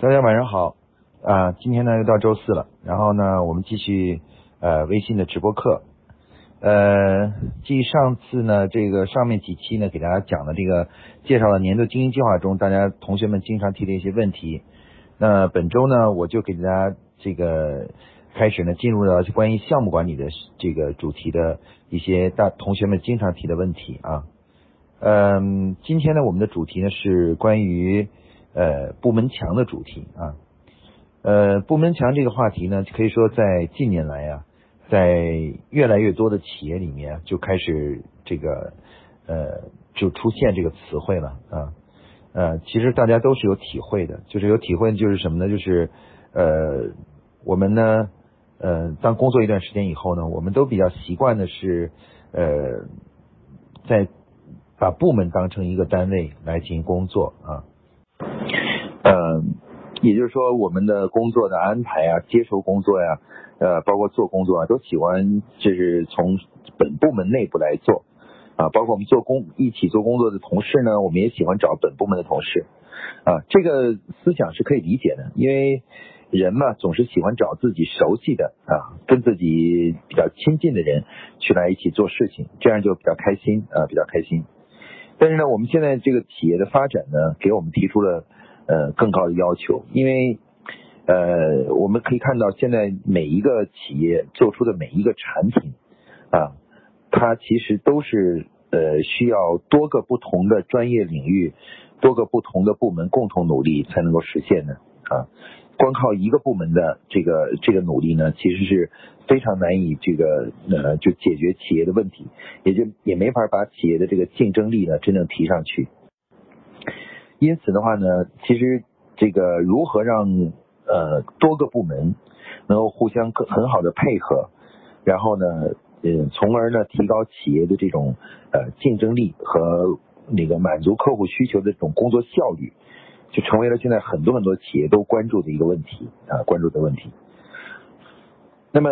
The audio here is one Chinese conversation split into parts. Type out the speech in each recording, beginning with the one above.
大家晚上好啊！今天呢又到周四了，然后呢我们继续呃微信的直播课。呃，继上次呢这个上面几期呢给大家讲的这个介绍了年度经营计划中大家同学们经常提的一些问题。那本周呢我就给大家这个开始呢进入到关于项目管理的这个主题的一些大同学们经常提的问题啊。嗯，今天呢我们的主题呢是关于。呃，部门墙的主题啊，呃，部门墙这个话题呢，可以说在近年来啊，在越来越多的企业里面就开始这个呃，就出现这个词汇了啊，呃，其实大家都是有体会的，就是有体会就是什么呢？就是呃，我们呢，呃，当工作一段时间以后呢，我们都比较习惯的是呃，在把部门当成一个单位来进行工作啊。嗯，也就是说，我们的工作的安排啊，接收工作呀，呃，包括做工作啊，都喜欢就是从本部门内部来做啊。包括我们做工一起做工作的同事呢，我们也喜欢找本部门的同事啊。这个思想是可以理解的，因为人嘛，总是喜欢找自己熟悉的啊，跟自己比较亲近的人去来一起做事情，这样就比较开心啊，比较开心。但是呢，我们现在这个企业的发展呢，给我们提出了。呃，更高的要求，因为呃，我们可以看到现在每一个企业做出的每一个产品啊，它其实都是呃需要多个不同的专业领域、多个不同的部门共同努力才能够实现的啊。光靠一个部门的这个这个努力呢，其实是非常难以这个呃就解决企业的问题，也就也没法把企业的这个竞争力呢真正提上去。因此的话呢，其实这个如何让呃多个部门能够互相很好的配合，然后呢，呃，从而呢提高企业的这种呃竞争力和那个满足客户需求的这种工作效率，就成为了现在很多很多企业都关注的一个问题啊，关注的问题。那么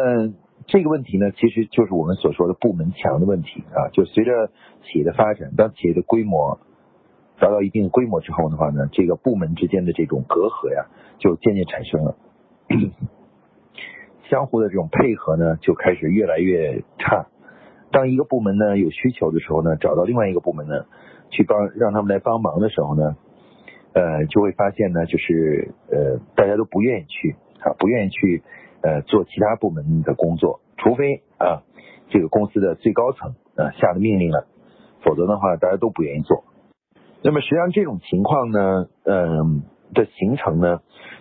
这个问题呢，其实就是我们所说的部门墙的问题啊，就随着企业的发展，当企业的规模。达到一定规模之后的话呢，这个部门之间的这种隔阂呀，就渐渐产生了，相互的这种配合呢，就开始越来越差。当一个部门呢有需求的时候呢，找到另外一个部门呢，去帮让他们来帮忙的时候呢，呃，就会发现呢，就是呃，大家都不愿意去啊，不愿意去呃做其他部门的工作，除非啊这个公司的最高层啊下的命令了，否则的话大家都不愿意做。那么实际上这种情况呢，嗯的形成呢，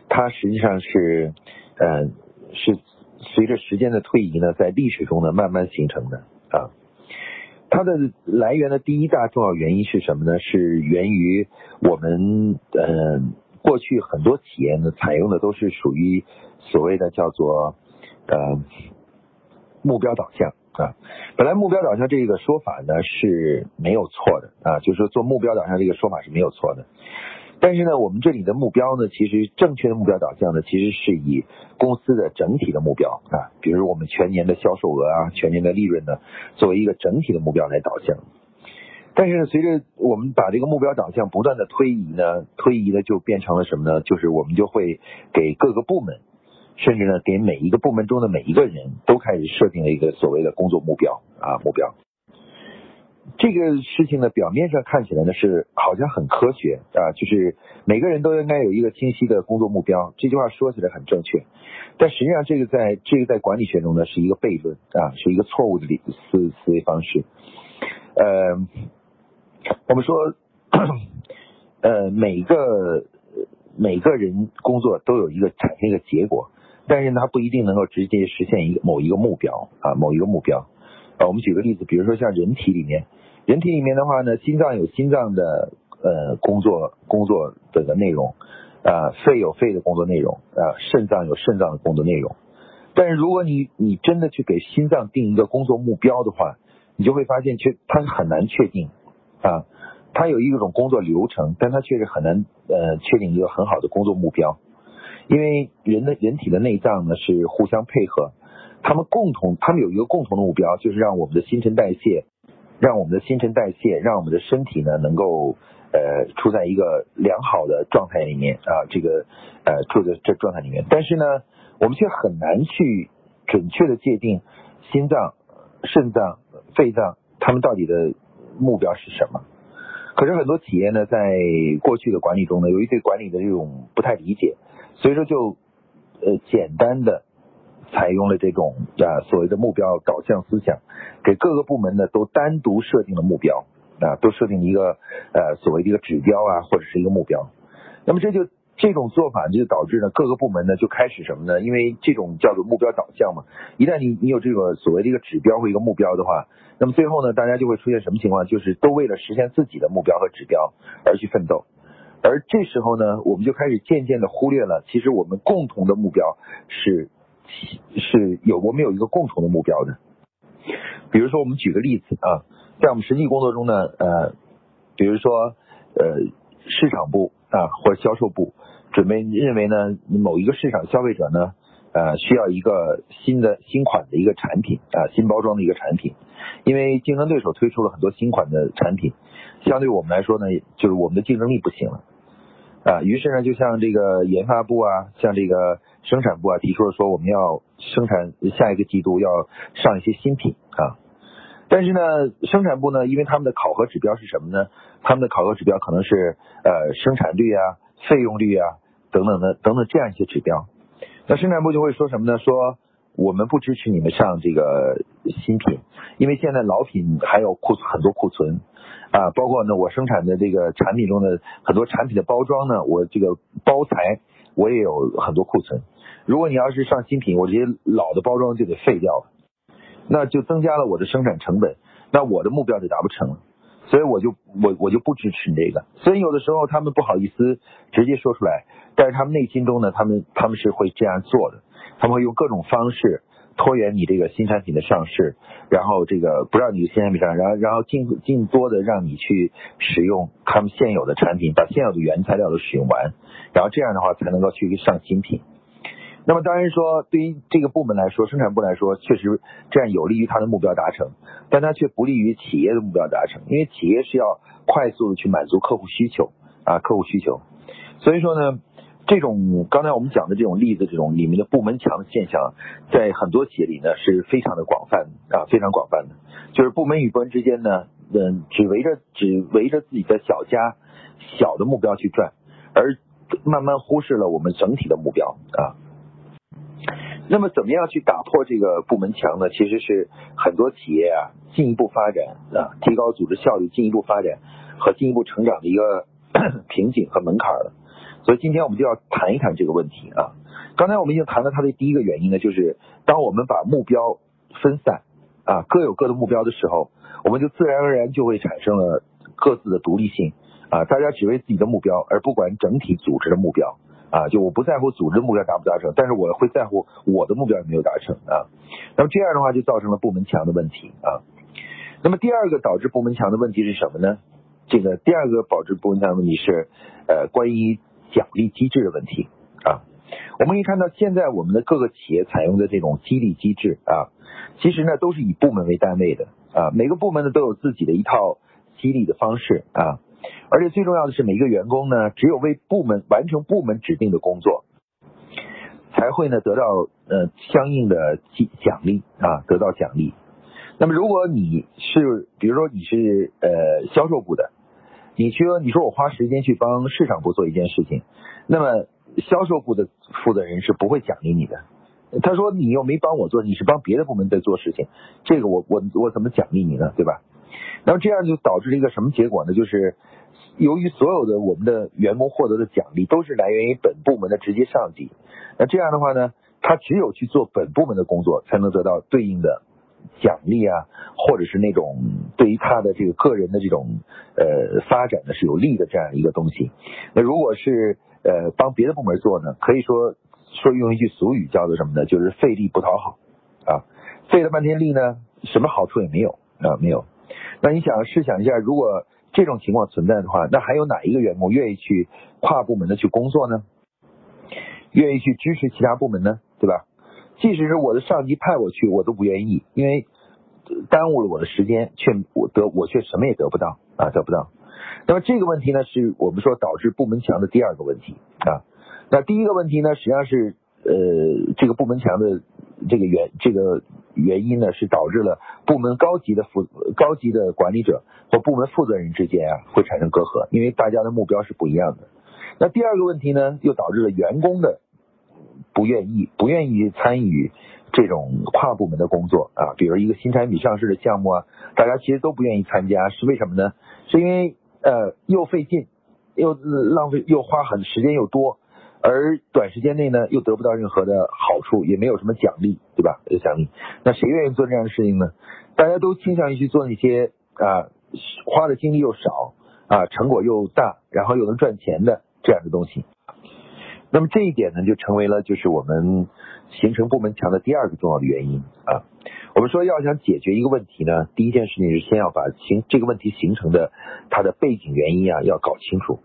它实际上是，呃，是随着时间的推移呢，在历史中呢慢慢形成的啊。它的来源的第一大重要原因是什么呢？是源于我们呃过去很多企业呢采用的都是属于所谓的叫做呃目标导向。啊，本来目标导向这个说法呢是没有错的啊，就是说做目标导向这个说法是没有错的。但是呢，我们这里的目标呢，其实正确的目标导向呢，其实是以公司的整体的目标啊，比如我们全年的销售额啊，全年的利润呢，作为一个整体的目标来导向。但是随着我们把这个目标导向不断的推移呢，推移呢就变成了什么呢？就是我们就会给各个部门。甚至呢，给每一个部门中的每一个人都开始设定了一个所谓的工作目标啊目标。这个事情呢，表面上看起来呢是好像很科学啊，就是每个人都应该有一个清晰的工作目标。这句话说起来很正确，但实际上这个在这个在管理学中呢是一个悖论啊，是一个错误的理思思维方式。呃，我们说，呃，每个每个人工作都有一个产生一个结果。但是它不一定能够直接实现一个某一个目标啊，某一个目标啊。我们举个例子，比如说像人体里面，人体里面的话呢，心脏有心脏的呃工作工作的内容啊，肺有肺的工作内容啊，肾脏有肾脏的工作内容。但是如果你你真的去给心脏定一个工作目标的话，你就会发现却它是很难确定啊，它有一种工作流程，但它确实很难呃确定一个很好的工作目标。因为人的人体的内脏呢是互相配合，他们共同，他们有一个共同的目标，就是让我们的新陈代谢，让我们的新陈代谢，让我们的身体呢能够呃处在一个良好的状态里面啊，这个呃处在这状态里面，但是呢，我们却很难去准确的界定心脏、肾脏、肺脏他们到底的目标是什么。可是很多企业呢，在过去的管理中呢，由于对管理的这种不太理解，所以说就呃简单的。采用了这种啊所谓的目标导向思想，给各个部门呢都单独设定了目标啊，都设定一个呃所谓的一个指标啊或者是一个目标。那么这就这种做法就导致呢各个部门呢就开始什么呢？因为这种叫做目标导向嘛，一旦你你有这个所谓的一个指标或一个目标的话，那么最后呢大家就会出现什么情况？就是都为了实现自己的目标和指标而去奋斗，而这时候呢我们就开始渐渐的忽略了，其实我们共同的目标是。是有我们有一个共同的目标的，比如说我们举个例子啊，在我们实际工作中呢，呃，比如说呃市场部啊或者销售部准备认为呢某一个市场消费者呢呃需要一个新的新款的一个产品啊新包装的一个产品，因为竞争对手推出了很多新款的产品，相对我们来说呢就是我们的竞争力不行了。啊，于是呢，就像这个研发部啊，像这个生产部啊，提出了说我们要生产下一个季度要上一些新品啊。但是呢，生产部呢，因为他们的考核指标是什么呢？他们的考核指标可能是呃生产率啊、费用率啊等等的等等这样一些指标。那生产部就会说什么呢？说我们不支持你们上这个新品，因为现在老品还有库存很多库存。啊，包括呢，我生产的这个产品中的很多产品的包装呢，我这个包材我也有很多库存。如果你要是上新品，我这些老的包装就得废掉了，那就增加了我的生产成本，那我的目标就达不成了。所以我就我我就不支持你这个。所以有的时候他们不好意思直接说出来，但是他们内心中呢，他们他们是会这样做的，他们会用各种方式。拖延你这个新产品的上市，然后这个不让你新产品上，然后然后尽尽多的让你去使用他们现有的产品，把现有的原材料都使用完，然后这样的话才能够去上新品。那么当然说，对于这个部门来说，生产部来说，确实这样有利于他的目标达成，但它却不利于企业的目标达成，因为企业是要快速的去满足客户需求啊，客户需求。所以说呢。这种刚才我们讲的这种例子，这种里面的部门墙现象，在很多企业里呢是非常的广泛啊，非常广泛的。就是部门与部门之间呢，嗯，只围着只围着自己的小家、小的目标去转，而慢慢忽视了我们整体的目标啊。那么，怎么样去打破这个部门墙呢？其实是很多企业啊进一步发展啊，提高组织效率、进一步发展和进一步成长的一个 瓶颈和门槛了。所以今天我们就要谈一谈这个问题啊。刚才我们已经谈了它的第一个原因呢，就是当我们把目标分散啊，各有各的目标的时候，我们就自然而然就会产生了各自的独立性啊。大家只为自己的目标，而不管整体组织的目标啊。就我不在乎组织目标达不达成，但是我会在乎我的目标有没有达成啊。那么这样的话就造成了部门墙的问题啊。那么第二个导致部门墙的问题是什么呢？这个第二个导致部门墙的问题是呃关于。奖励机制的问题啊，我们可以看到，现在我们的各个企业采用的这种激励机制啊，其实呢都是以部门为单位的啊，每个部门呢都有自己的一套激励的方式啊，而且最重要的是，每一个员工呢只有为部门完成部门指定的工作，才会呢得到呃相应的奖奖励啊，得到奖励。那么如果你是，比如说你是呃销售部的。你说，你说我花时间去帮市场部做一件事情，那么销售部的负责人是不会奖励你的。他说你又没帮我做，你是帮别的部门在做事情，这个我我我怎么奖励你呢？对吧？那么这样就导致了一个什么结果呢？就是由于所有的我们的员工获得的奖励都是来源于本部门的直接上级，那这样的话呢，他只有去做本部门的工作，才能得到对应的。奖励啊，或者是那种对于他的这个个人的这种呃发展呢是有利的这样一个东西。那如果是呃帮别的部门做呢，可以说说用一句俗语叫做什么呢？就是费力不讨好啊，费了半天力呢，什么好处也没有啊，没有。那你想试想一下，如果这种情况存在的话，那还有哪一个员工愿意去跨部门的去工作呢？愿意去支持其他部门呢？对吧？即使是我的上级派我去，我都不愿意，因为耽误了我的时间，却我得我却什么也得不到啊，得不到。那么这个问题呢，是我们说导致部门墙的第二个问题啊。那第一个问题呢，实际上是呃这个部门墙的这个原这个原因呢，是导致了部门高级的负高级的管理者和部门负责人之间啊会产生隔阂，因为大家的目标是不一样的。那第二个问题呢，又导致了员工的不愿意不愿意参与这种跨部门的工作啊，比如一个新产品上市的项目啊，大家其实都不愿意参加，是为什么呢？是因为呃，又费劲，又浪费，又花很时间又多，而短时间内呢，又得不到任何的好处，也没有什么奖励，对吧？有奖励，那谁愿意做这样的事情呢？大家都倾向于去做那些啊，花的精力又少啊，成果又大，然后又能赚钱的这样的东西。那么这一点呢，就成为了就是我们形成部门墙的第二个重要的原因啊。我们说要想解决一个问题呢，第一件事情是先要把形这个问题形成的它的背景原因啊要搞清楚，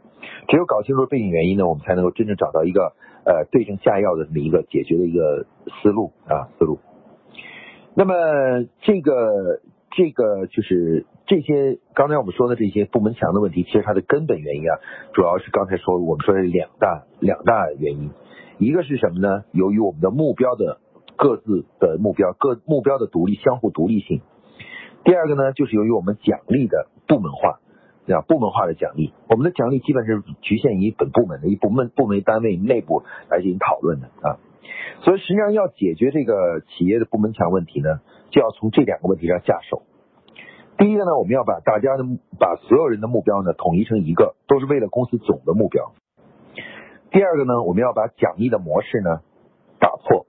只有搞清楚背景原因呢，我们才能够真正找到一个呃对症下药的这么一个解决的一个思路啊思路。那么这个这个就是这些刚才我们说的这些部门墙的问题，其实它的根本原因啊，主要是刚才说我们说的两大两大原因，一个是什么呢？由于我们的目标的。各自的目标，各目标的独立，相互独立性。第二个呢，就是由于我们奖励的部门化，啊，部门化的奖励，我们的奖励基本是局限于本部门的一部门部门单位内部来进行讨论的啊。所以实际上要解决这个企业的部门墙问题呢，就要从这两个问题上下手。第一个呢，我们要把大家的把所有人的目标呢统一成一个，都是为了公司总的目标。第二个呢，我们要把奖励的模式呢打破。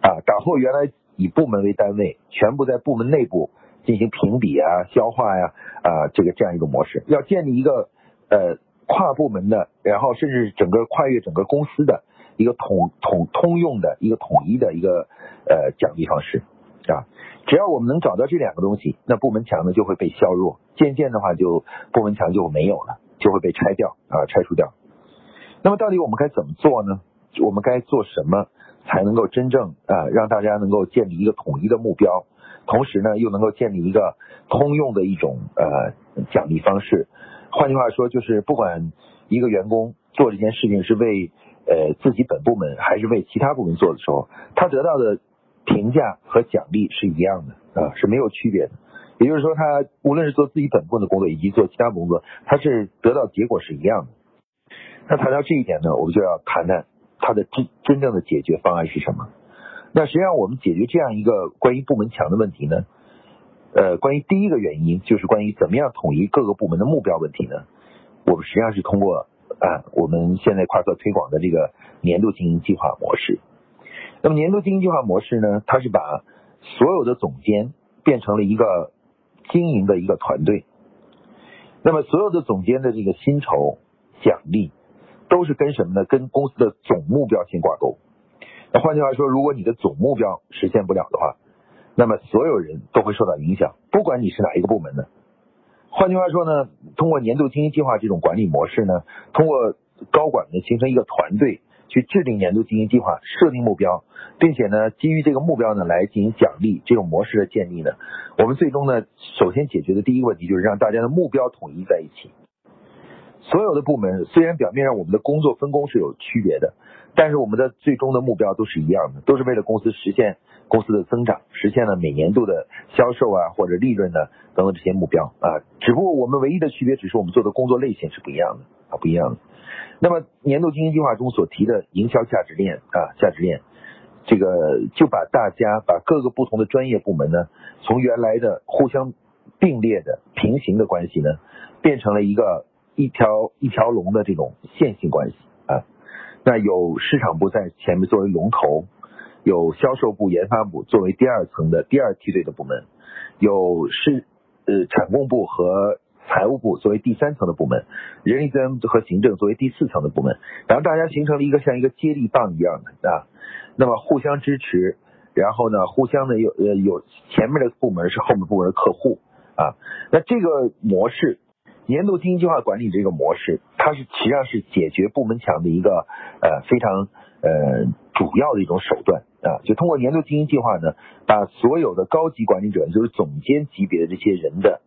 啊，打破原来以部门为单位，全部在部门内部进行评比啊、消化呀啊，这个这样一个模式，要建立一个呃跨部门的，然后甚至整个跨越整个公司的一个统统通用的一个统一的一个呃奖励方式啊。只要我们能找到这两个东西，那部门墙呢就会被削弱，渐渐的话就部门墙就没有了，就会被拆掉啊，拆除掉。那么到底我们该怎么做呢？我们该做什么？才能够真正啊让大家能够建立一个统一的目标，同时呢又能够建立一个通用的一种呃奖励方式。换句话说，就是不管一个员工做这件事情是为呃自己本部门还是为其他部门做的时候，他得到的评价和奖励是一样的啊是没有区别的。也就是说，他无论是做自己本部的工作以及做其他工作，他是得到结果是一样的。那谈到这一点呢，我们就要谈谈。他的真真正的解决方案是什么？那实际上我们解决这样一个关于部门墙的问题呢？呃，关于第一个原因就是关于怎么样统一各个部门的目标问题呢？我们实际上是通过啊我们现在跨策推广的这个年度经营计划模式。那么年度经营计划模式呢，它是把所有的总监变成了一个经营的一个团队。那么所有的总监的这个薪酬奖励。都是跟什么呢？跟公司的总目标先挂钩。那换句话说，如果你的总目标实现不了的话，那么所有人都会受到影响，不管你是哪一个部门的。换句话说呢，通过年度经营计划这种管理模式呢，通过高管呢形成一个团队去制定年度经营计划、设定目标，并且呢基于这个目标呢来进行奖励，这种模式的建立呢，我们最终呢首先解决的第一个问题就是让大家的目标统一在一起。所有的部门虽然表面上我们的工作分工是有区别的，但是我们的最终的目标都是一样的，都是为了公司实现公司的增长，实现了每年度的销售啊或者利润呢等等这些目标啊。只不过我们唯一的区别只是我们做的工作类型是不一样的啊，不一样的。那么年度经营计划中所提的营销价值链啊，价值链，这个就把大家把各个不同的专业部门呢，从原来的互相并列的平行的关系呢，变成了一个。一条一条龙的这种线性关系啊，那有市场部在前面作为龙头，有销售部、研发部作为第二层的第二梯队的部门，有是呃产供部和财务部作为第三层的部门，人力资源和行政作为第四层的部门，然后大家形成了一个像一个接力棒一样的啊，那么互相支持，然后呢互相的有呃有前面的部门是后面部门的客户啊，那这个模式。年度经营计划管理这个模式，它是实际上是解决部门墙的一个呃非常呃主要的一种手段啊，就通过年度经营计划呢，把所有的高级管理者，就是总监级别的这些人的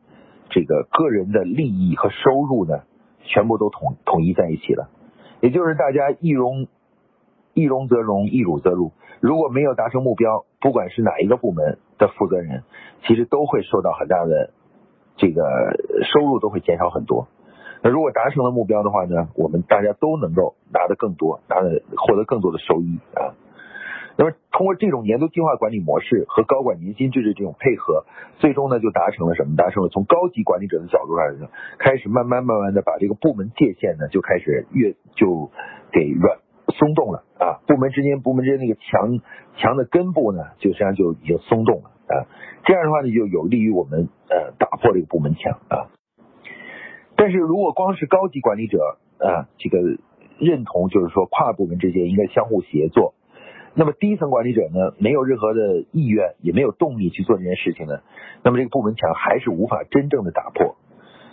这个个人的利益和收入呢，全部都统统一在一起了，也就是大家一荣一荣则荣，一辱则辱。如果没有达成目标，不管是哪一个部门的负责人，其实都会受到很大的这个收入都会减少很多。那如果达成了目标的话呢，我们大家都能够拿得更多，拿的获得更多的收益啊。那么通过这种年度计划管理模式和高管年薪制的这种配合，最终呢就达成了什么？达成了从高级管理者的角度上来说，开始慢慢慢慢的把这个部门界限呢就开始越就给软松动了啊，部门之间部门之间那个墙墙的根部呢，就实际上就已经松动了啊，这样的话呢就有利于我们呃打破这个部门墙啊。但是如果光是高级管理者啊这个认同，就是说跨部门之间应该相互协作。那么低层管理者呢，没有任何的意愿，也没有动力去做这件事情呢，那么这个部门墙还是无法真正的打破。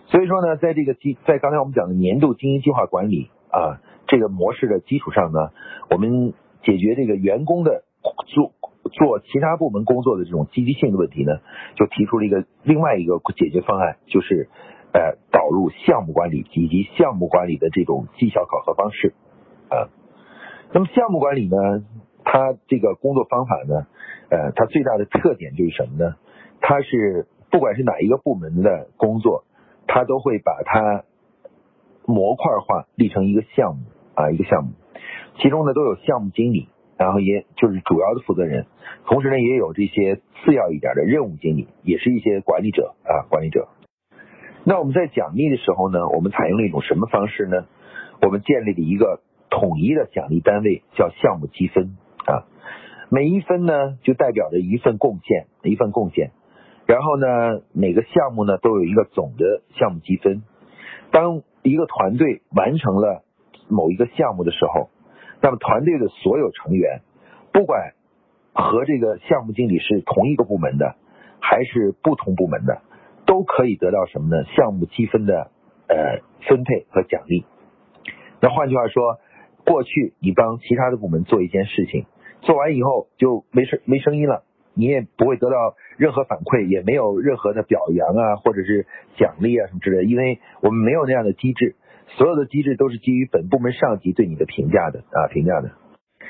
所以说呢，在这个基，在刚才我们讲的年度经营计划管理啊这个模式的基础上呢，我们解决这个员工的做做其他部门工作的这种积极性的问题呢，就提出了一个另外一个解决方案，就是呃导入项目管理以及项目管理的这种绩效考核方式啊。那么项目管理呢？他这个工作方法呢，呃，他最大的特点就是什么呢？他是不管是哪一个部门的工作，他都会把它模块化立成一个项目啊，一个项目，其中呢都有项目经理，然后也就是主要的负责人，同时呢也有这些次要一点的任务经理，也是一些管理者啊，管理者。那我们在奖励的时候呢，我们采用了一种什么方式呢？我们建立了一个统一的奖励单位，叫项目积分。每一分呢就代表着一份贡献，一份贡献。然后呢，每个项目呢都有一个总的项目积分。当一个团队完成了某一个项目的时候，那么团队的所有成员，不管和这个项目经理是同一个部门的，还是不同部门的，都可以得到什么呢？项目积分的呃分配和奖励。那换句话说。过去你帮其他的部门做一件事情，做完以后就没声没声音了，你也不会得到任何反馈，也没有任何的表扬啊，或者是奖励啊什么之类的，因为我们没有那样的机制，所有的机制都是基于本部门上级对你的评价的啊评价的。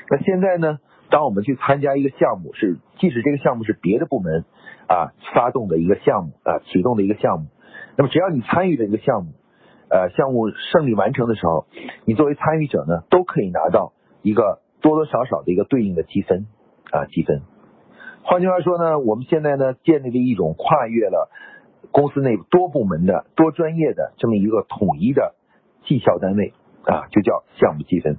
那现在呢，当我们去参加一个项目，是即使这个项目是别的部门啊发动的一个项目啊启动的一个项目，那么只要你参与了一个项目。呃，项目胜利完成的时候，你作为参与者呢，都可以拿到一个多多少少的一个对应的积分啊，积分。换句话说呢，我们现在呢，建立了一种跨越了公司内多部门的、多专业的这么一个统一的绩效单位啊，就叫项目积分。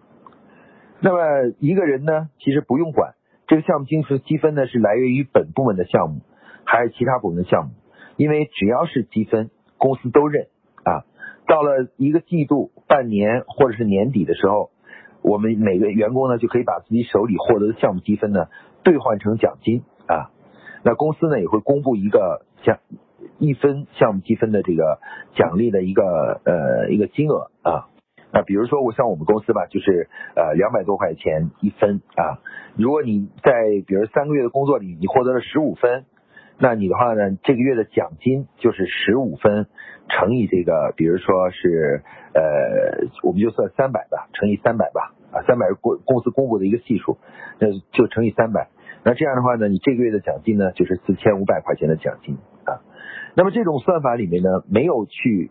那么一个人呢，其实不用管这个项目积分积分呢，是来源于本部门的项目还是其他部门的项目，因为只要是积分，公司都认啊。到了一个季度、半年或者是年底的时候，我们每个员工呢就可以把自己手里获得的项目积分呢兑换成奖金啊。那公司呢也会公布一个奖一分项目积分的这个奖励的一个呃一个金额啊。那比如说我像我们公司吧，就是呃两百多块钱一分啊。如果你在比如三个月的工作里，你获得了十五分。那你的话呢？这个月的奖金就是十五分乘以这个，比如说是呃，我们就算三百吧，乘以三百吧，啊，三百是公公司公布的一个系数，那就乘以三百。那这样的话呢，你这个月的奖金呢，就是四千五百块钱的奖金啊。那么这种算法里面呢，没有去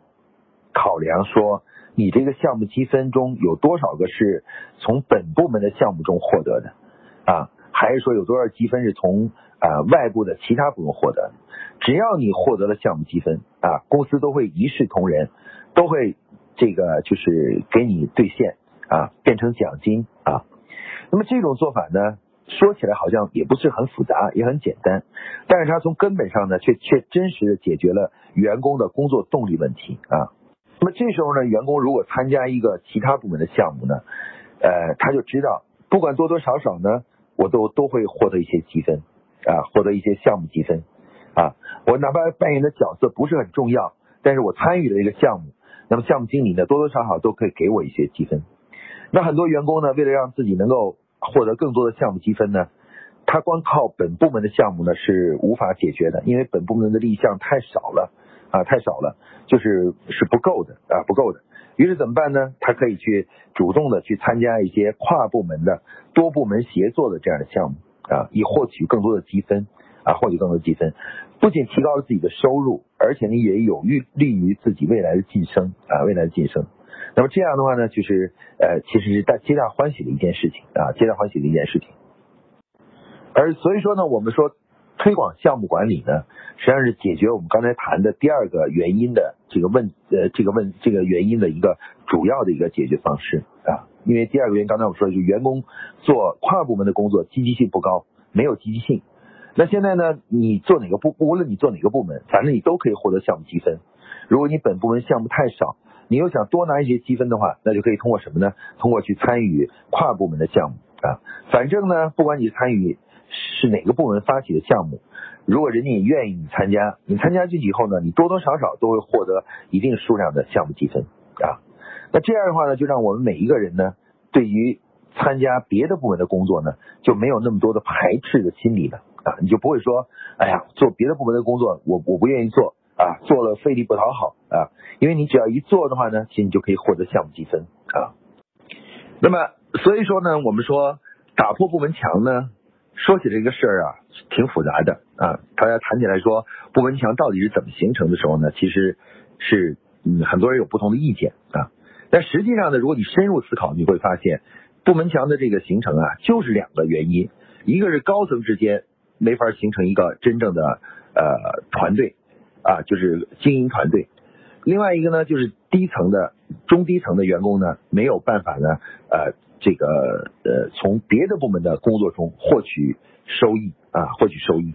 考量说你这个项目积分中有多少个是从本部门的项目中获得的啊，还是说有多少积分是从。啊，外部的其他部门获得，只要你获得了项目积分啊，公司都会一视同仁，都会这个就是给你兑现啊，变成奖金啊。那么这种做法呢，说起来好像也不是很复杂，也很简单，但是它从根本上呢，却却真实的解决了员工的工作动力问题啊。那么这时候呢，员工如果参加一个其他部门的项目呢，呃，他就知道不管多多少少呢，我都都会获得一些积分。啊，获得一些项目积分，啊，我哪怕扮演的角色不是很重要，但是我参与了一个项目，那么项目经理呢，多多少少都可以给我一些积分。那很多员工呢，为了让自己能够获得更多的项目积分呢，他光靠本部门的项目呢是无法解决的，因为本部门的立项太少了，啊，太少了，就是是不够的，啊，不够的。于是怎么办呢？他可以去主动的去参加一些跨部门的多部门协作的这样的项目啊，以获取更多的积分啊，获取更多的积分，不仅提高了自己的收入，而且呢也有利利于自己未来的晋升啊，未来的晋升。那么这样的话呢，就是呃，其实是大皆大欢喜的一件事情啊，皆大欢喜的一件事情。而所以说呢，我们说推广项目管理呢，实际上是解决我们刚才谈的第二个原因的这个问呃这个问这个原因的一个主要的一个解决方式啊。因为第二个原因，刚才我说的就是员工做跨部门的工作积极性不高，没有积极性。那现在呢，你做哪个部，无论你做哪个部门，反正你都可以获得项目积分。如果你本部门项目太少，你又想多拿一些积分的话，那就可以通过什么呢？通过去参与跨部门的项目啊。反正呢，不管你参与。是哪个部门发起的项目？如果人家也愿意你参加，你参加进去以后呢，你多多少少都会获得一定数量的项目积分啊。那这样的话呢，就让我们每一个人呢，对于参加别的部门的工作呢，就没有那么多的排斥的心理了啊。你就不会说，哎呀，做别的部门的工作，我我不愿意做啊，做了费力不讨好啊。因为你只要一做的话呢，其实你就可以获得项目积分啊。那么所以说呢，我们说打破部门墙呢。说起这个事儿啊，挺复杂的啊。大家谈起来说部门墙到底是怎么形成的时候呢，其实是嗯很多人有不同的意见啊。但实际上呢，如果你深入思考，你会发现部门墙的这个形成啊，就是两个原因：一个是高层之间没法形成一个真正的呃团队啊，就是经营团队；另外一个呢，就是低层的中低层的员工呢没有办法呢呃。这个呃，从别的部门的工作中获取收益啊，获取收益。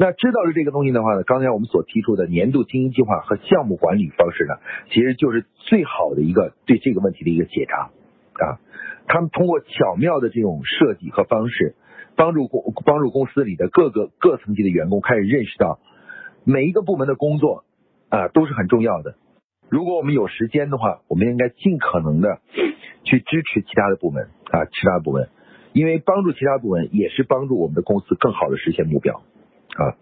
那知道了这个东西的话呢，刚才我们所提出的年度经营计划和项目管理方式呢，其实就是最好的一个对这个问题的一个解答啊。他们通过巧妙的这种设计和方式，帮助公帮助公司里的各个各层级的员工开始认识到，每一个部门的工作啊都是很重要的。如果我们有时间的话，我们应该尽可能的。去支持其他的部门啊，其他部门，因为帮助其他部门也是帮助我们的公司更好的实现目标啊。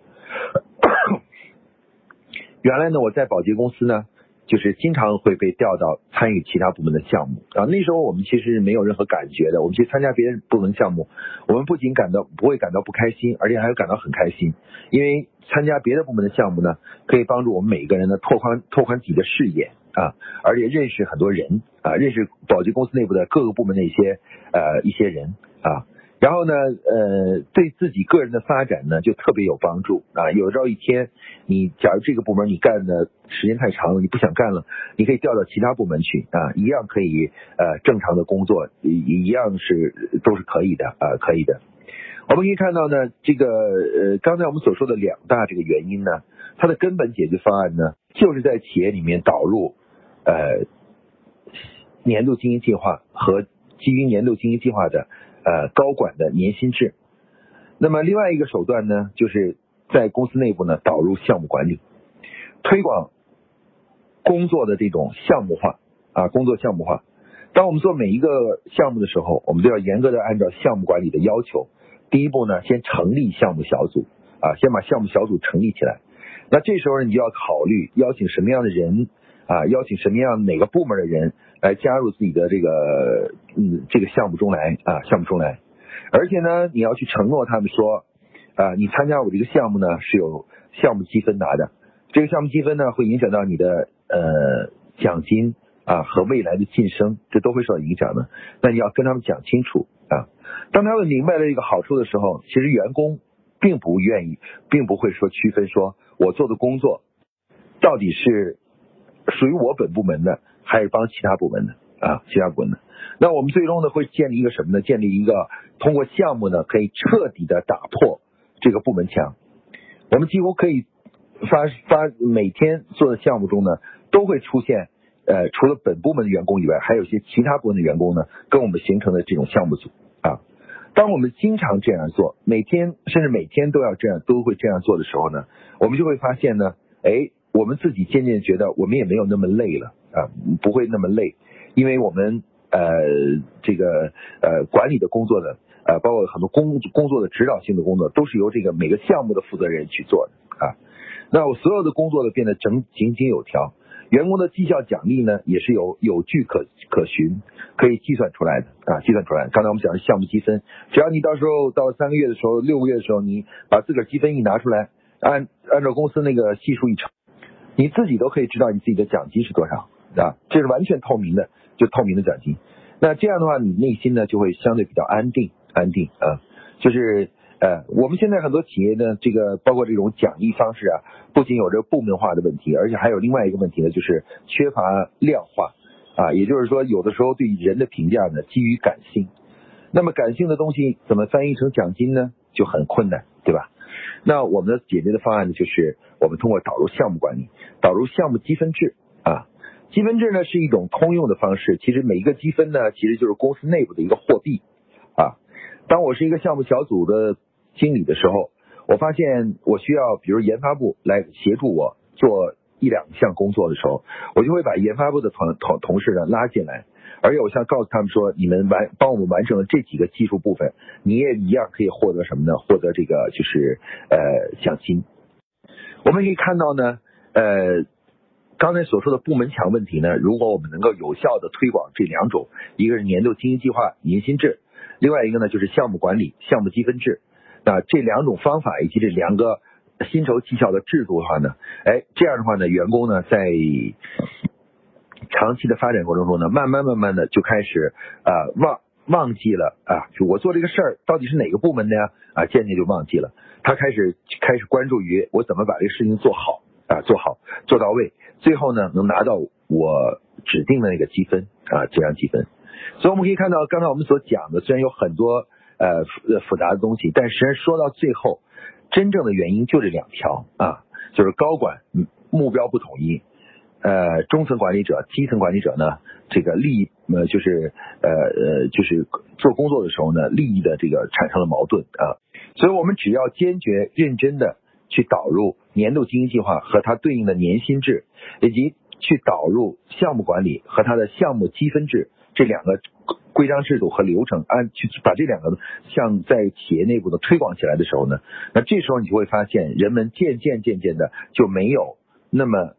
原来呢，我在保洁公司呢，就是经常会被调到参与其他部门的项目啊。那时候我们其实是没有任何感觉的，我们去参加别人部门项目，我们不仅感到不会感到不开心，而且还会感到很开心，因为参加别的部门的项目呢，可以帮助我们每一个人呢拓宽拓宽自己的视野。啊，而且认识很多人啊，认识保洁公司内部的各个部门的一些呃一些人啊，然后呢呃对自己个人的发展呢就特别有帮助啊。有朝一天你假如这个部门你干的时间太长了，你不想干了，你可以调到其他部门去啊，一样可以呃正常的工作，一一样是都是可以的啊，可以的。我们可以看到呢，这个呃刚才我们所说的两大这个原因呢，它的根本解决方案呢，就是在企业里面导入。呃，年度经营计划和基于年度经营计划的呃高管的年薪制。那么另外一个手段呢，就是在公司内部呢导入项目管理，推广工作的这种项目化啊，工作项目化。当我们做每一个项目的时候，我们都要严格的按照项目管理的要求。第一步呢，先成立项目小组啊，先把项目小组成立起来。那这时候，你就要考虑邀请什么样的人。啊，邀请什么样哪个部门的人来加入自己的这个嗯这个项目中来啊项目中来，而且呢你要去承诺他们说啊你参加我这个项目呢是有项目积分拿的，这个项目积分呢会影响到你的呃奖金啊和未来的晋升，这都会受到影响的。那你要跟他们讲清楚啊，当他们明白了一个好处的时候，其实员工并不愿意，并不会说区分说我做的工作到底是。属于我本部门的，还是帮其他部门的啊？其他部门的，那我们最终呢会建立一个什么呢？建立一个通过项目呢可以彻底的打破这个部门墙。我们几乎可以发发每天做的项目中呢，都会出现呃除了本部门的员工以外，还有一些其他部门的员工呢，跟我们形成的这种项目组啊。当我们经常这样做，每天甚至每天都要这样都会这样做的时候呢，我们就会发现呢，哎。我们自己渐渐觉得，我们也没有那么累了啊，不会那么累，因为我们呃这个呃管理的工作的呃，包括很多工工作的指导性的工作，都是由这个每个项目的负责人去做的啊。那我所有的工作呢变得整井井有条，员工的绩效奖励呢，也是有有据可可循，可以计算出来的啊，计算出来。刚才我们讲的项目积分，只要你到时候到三个月的时候、六个月的时候，你把自个儿积分一拿出来，按按照公司那个系数一乘，你自己都可以知道你自己的奖金是多少啊，这是完全透明的，就透明的奖金。那这样的话，你内心呢就会相对比较安定，安定啊，就是。呃，我们现在很多企业呢，这个包括这种奖励方式啊，不仅有这个部门化的问题，而且还有另外一个问题呢，就是缺乏量化啊。也就是说，有的时候对人的评价呢，基于感性。那么感性的东西怎么翻译成奖金呢？就很困难，对吧？那我们的解决的方案呢，就是我们通过导入项目管理，导入项目积分制啊。积分制呢是一种通用的方式，其实每一个积分呢，其实就是公司内部的一个货币啊。当我是一个项目小组的。经理的时候，我发现我需要，比如研发部来协助我做一两项工作的时候，我就会把研发部的同同同事呢拉进来，而且我想告诉他们说，你们完帮我们完成了这几个技术部分，你也一样可以获得什么呢？获得这个就是呃奖金。我们可以看到呢，呃，刚才所说的部门墙问题呢，如果我们能够有效的推广这两种，一个是年度经营计划年薪制，另外一个呢就是项目管理项目积分制。那这两种方法以及这两个薪酬绩效的制度的话呢，哎，这样的话呢，员工呢在长期的发展过程中呢，慢慢慢慢的就开始啊忘忘记了啊，就我做这个事儿到底是哪个部门的呀？啊，渐渐就忘记了。他开始开始关注于我怎么把这个事情做好啊，做好做到位，最后呢能拿到我指定的那个积分啊，这样积分。所以我们可以看到，刚才我们所讲的虽然有很多。呃复复杂的东西，但实际上说到最后，真正的原因就这两条啊，就是高管目标不统一，呃中层管理者、基层管理者呢，这个利益呃就是呃呃就是做工作的时候呢，利益的这个产生了矛盾啊，所以我们只要坚决认真的去导入年度经营计划和它对应的年薪制，以及去导入项目管理和它的项目积分制这两个。规章制度和流程，按去把这两个像在企业内部的推广起来的时候呢，那这时候你就会发现，人们渐渐渐渐的就没有那么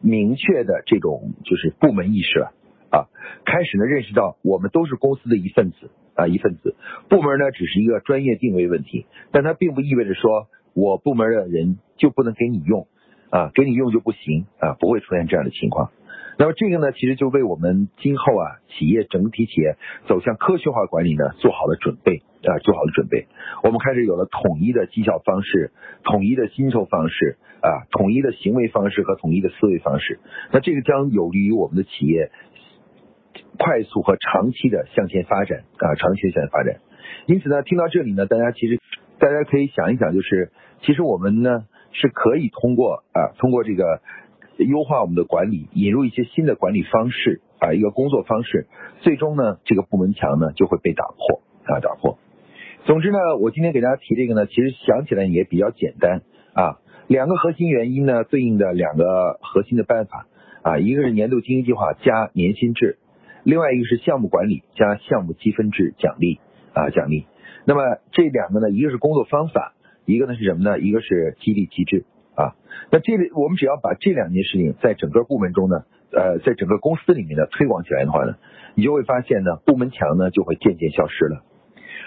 明确的这种就是部门意识了啊，开始呢认识到我们都是公司的一份子啊一份子，部门呢只是一个专业定位问题，但它并不意味着说我部门的人就不能给你用啊，给你用就不行啊，不会出现这样的情况。那么这个呢，其实就为我们今后啊，企业整体企业走向科学化管理呢，做好了准备啊，做好了准备。我们开始有了统一的绩效方式、统一的薪酬方式啊、统一的行为方式和统一的思维方式。那这个将有利于我们的企业快速和长期的向前发展啊，长期的向前发展。因此呢，听到这里呢，大家其实大家可以想一想，就是其实我们呢是可以通过啊，通过这个。优化我们的管理，引入一些新的管理方式啊，一个工作方式，最终呢，这个部门墙呢就会被打破啊，打破。总之呢，我今天给大家提这个呢，其实想起来也比较简单啊。两个核心原因呢，对应的两个核心的办法啊，一个是年度经营计划加年薪制，另外一个是项目管理加项目积分制奖励啊，奖励。那么这两个呢，一个是工作方法，一个呢是什么呢？一个是激励机制。啊，那这里我们只要把这两件事情在整个部门中呢，呃，在整个公司里面呢推广起来的话呢，你就会发现呢，部门墙呢就会渐渐消失了，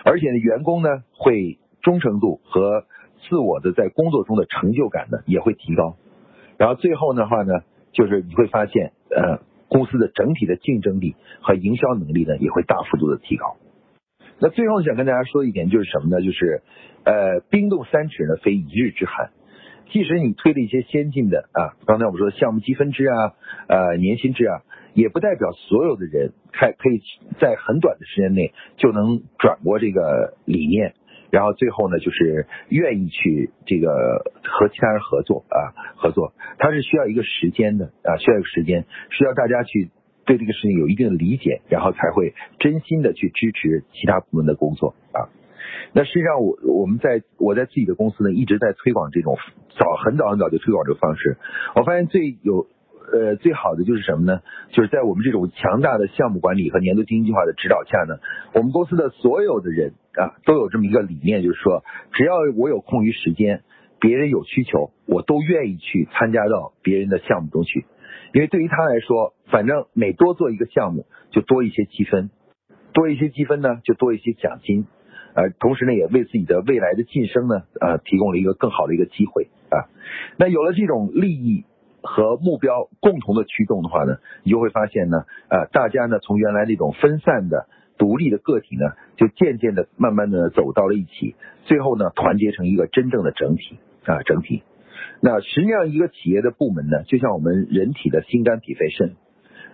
而且呢，员工呢会忠诚度和自我的在工作中的成就感呢也会提高，然后最后的话呢，就是你会发现，呃，公司的整体的竞争力和营销能力呢也会大幅度的提高。那最后想跟大家说一点就是什么呢？就是，呃，冰冻三尺呢非一日之寒。即使你推了一些先进的啊，刚才我们说的项目积分制啊，呃年薪制啊，也不代表所有的人开可以在很短的时间内就能转过这个理念，然后最后呢就是愿意去这个和其他人合作啊合作，它是需要一个时间的啊需要一个时间，需要大家去对这个事情有一定的理解，然后才会真心的去支持其他部门的工作啊。那实际上，我我们在我在自己的公司呢，一直在推广这种早很早很早就推广这个方式。我发现最有呃最好的就是什么呢？就是在我们这种强大的项目管理和年度经营计划的指导下呢，我们公司的所有的人啊都有这么一个理念，就是说，只要我有空余时间，别人有需求，我都愿意去参加到别人的项目中去。因为对于他来说，反正每多做一个项目就多一些积分，多一些积分呢就多一些奖金，呃，同时呢也为自己的未来的晋升呢呃提供了一个更好的一个机会啊。那有了这种利益和目标共同的驱动的话呢，你就会发现呢，呃，大家呢从原来那种分散的。独立的个体呢，就渐渐的、慢慢的走到了一起，最后呢，团结成一个真正的整体啊，整体。那实际上，一个企业的部门呢，就像我们人体的心肝脾肺肾。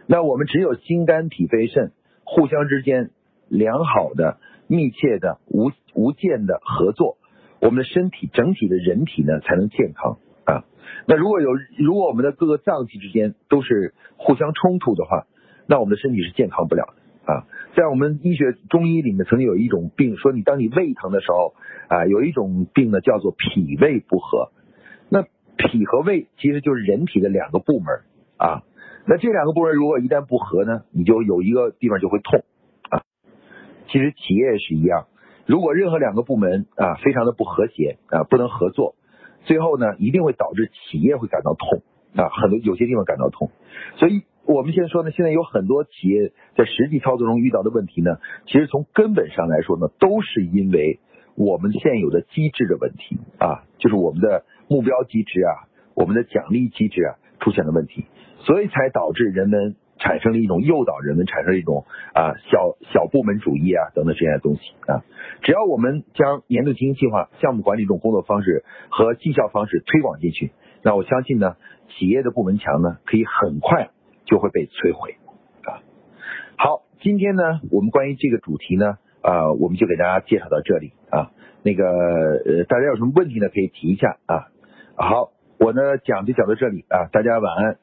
那我们只有心肝脾肺肾互相之间良好的、密切的、无无间的合作，我们的身体整体的人体呢，才能健康啊。那如果有，如果我们的各个脏器之间都是互相冲突的话，那我们的身体是健康不了的。啊，在我们医学中医里面，曾经有一种病，说你当你胃疼的时候，啊，有一种病呢叫做脾胃不和。那脾和胃其实就是人体的两个部门啊。那这两个部门如果一旦不和呢，你就有一个地方就会痛。其实企业也是一样，如果任何两个部门啊非常的不和谐啊，不能合作，最后呢一定会导致企业会感到痛啊，很多有些地方感到痛，所以。我们现在说呢，现在有很多企业在实际操作中遇到的问题呢，其实从根本上来说呢，都是因为我们现有的机制的问题啊，就是我们的目标机制啊，我们的奖励机制啊出现了问题，所以才导致人们产生了一种诱导人们产生一种啊小小部门主义啊等等这样的东西啊。只要我们将年度经营计划、项目管理这种工作方式和绩效方式推广进去，那我相信呢，企业的部门墙呢可以很快。就会被摧毁啊！好，今天呢，我们关于这个主题呢，啊，我们就给大家介绍到这里啊。那个呃，大家有什么问题呢，可以提一下啊。好，我呢讲就讲到这里啊，大家晚安。